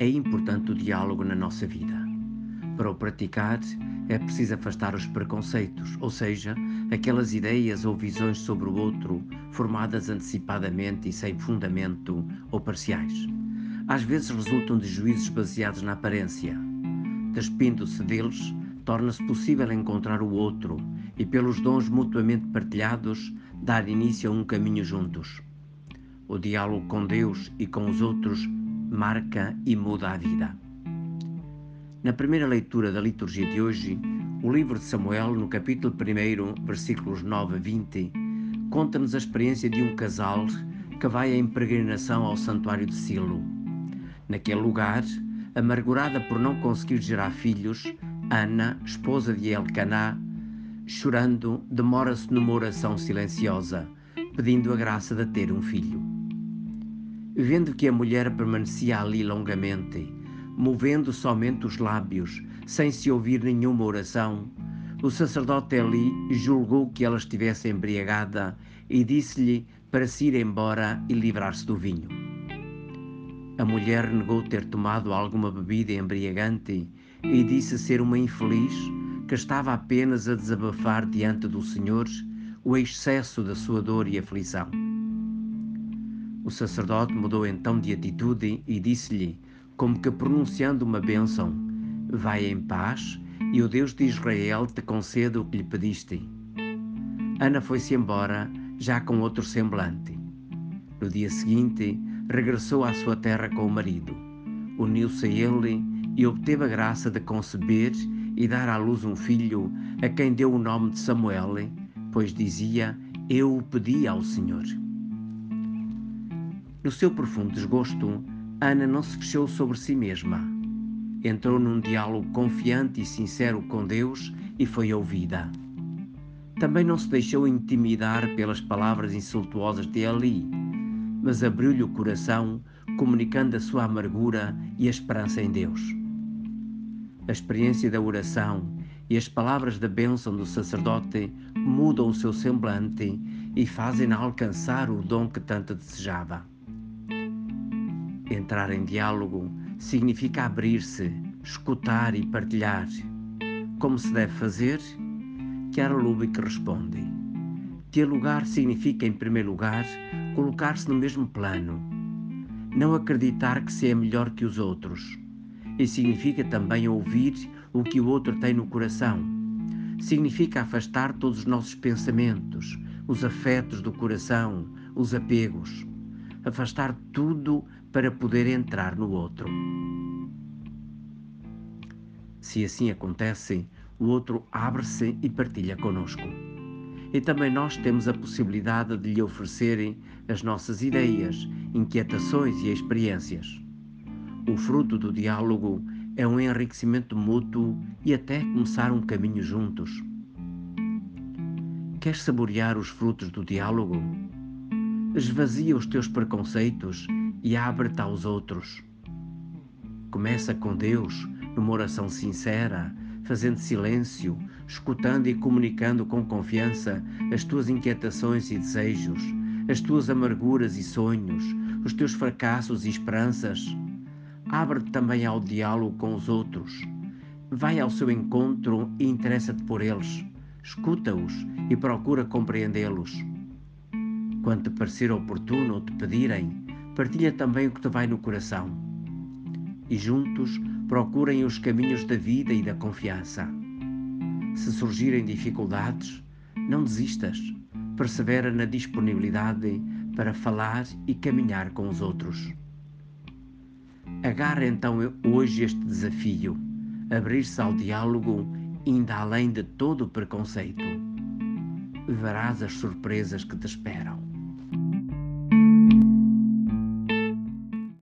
É importante o diálogo na nossa vida. Para o praticar, é preciso afastar os preconceitos, ou seja, aquelas ideias ou visões sobre o outro formadas antecipadamente e sem fundamento ou parciais. Às vezes resultam de juízos baseados na aparência. Despindo-se deles, torna-se possível encontrar o outro e, pelos dons mutuamente partilhados, dar início a um caminho juntos. O diálogo com Deus e com os outros marca e muda a vida. Na primeira leitura da liturgia de hoje, o livro de Samuel, no capítulo 1, versículos 9 a 20, conta-nos a experiência de um casal que vai em peregrinação ao santuário de Silo. Naquele lugar, amargurada por não conseguir gerar filhos, Ana, esposa de Elcaná, chorando, demora-se numa oração silenciosa, pedindo a graça de ter um filho. Vendo que a mulher permanecia ali longamente, movendo somente os lábios, sem se ouvir nenhuma oração, o sacerdote Eli julgou que ela estivesse embriagada e disse-lhe para se ir embora e livrar-se do vinho. A mulher negou ter tomado alguma bebida embriagante e disse ser uma infeliz que estava apenas a desabafar diante do Senhor o excesso da sua dor e aflição. O sacerdote mudou então de atitude e disse-lhe, como que pronunciando uma bênção: Vai em paz e o Deus de Israel te conceda o que lhe pediste. Ana foi-se embora, já com outro semblante. No dia seguinte, regressou à sua terra com o marido. Uniu-se a ele e obteve a graça de conceber e dar à luz um filho, a quem deu o nome de Samuel, pois dizia: Eu o pedi ao Senhor. No seu profundo desgosto, Ana não se fechou sobre si mesma. Entrou num diálogo confiante e sincero com Deus e foi ouvida. Também não se deixou intimidar pelas palavras insultuosas de Eli, mas abriu-lhe o coração, comunicando a sua amargura e a esperança em Deus. A experiência da oração e as palavras da bênção do sacerdote mudam o seu semblante e fazem-na alcançar o dom que tanto desejava. Entrar em diálogo significa abrir-se, escutar e partilhar. Como se deve fazer? Chiara Lubick responde. Dialogar significa, em primeiro lugar, colocar-se no mesmo plano. Não acreditar que se é melhor que os outros e significa também ouvir o que o outro tem no coração. Significa afastar todos os nossos pensamentos, os afetos do coração, os apegos. Afastar tudo para poder entrar no outro. Se assim acontece, o outro abre-se e partilha conosco. E também nós temos a possibilidade de lhe oferecer as nossas ideias, inquietações e experiências. O fruto do diálogo é um enriquecimento mútuo e até começar um caminho juntos. Queres saborear os frutos do diálogo? Esvazia os teus preconceitos e abre-te aos outros. Começa com Deus numa oração sincera, fazendo silêncio, escutando e comunicando com confiança as tuas inquietações e desejos, as tuas amarguras e sonhos, os teus fracassos e esperanças. Abre-te também ao diálogo com os outros. Vai ao seu encontro e interessa-te por eles. Escuta-os e procura compreendê-los. Quando te parecer oportuno te pedirem, partilha também o que te vai no coração. E juntos procurem os caminhos da vida e da confiança. Se surgirem dificuldades, não desistas. Persevera na disponibilidade para falar e caminhar com os outros. Agarra então hoje este desafio, abrir-se ao diálogo ainda além de todo o preconceito. Verás as surpresas que te esperam.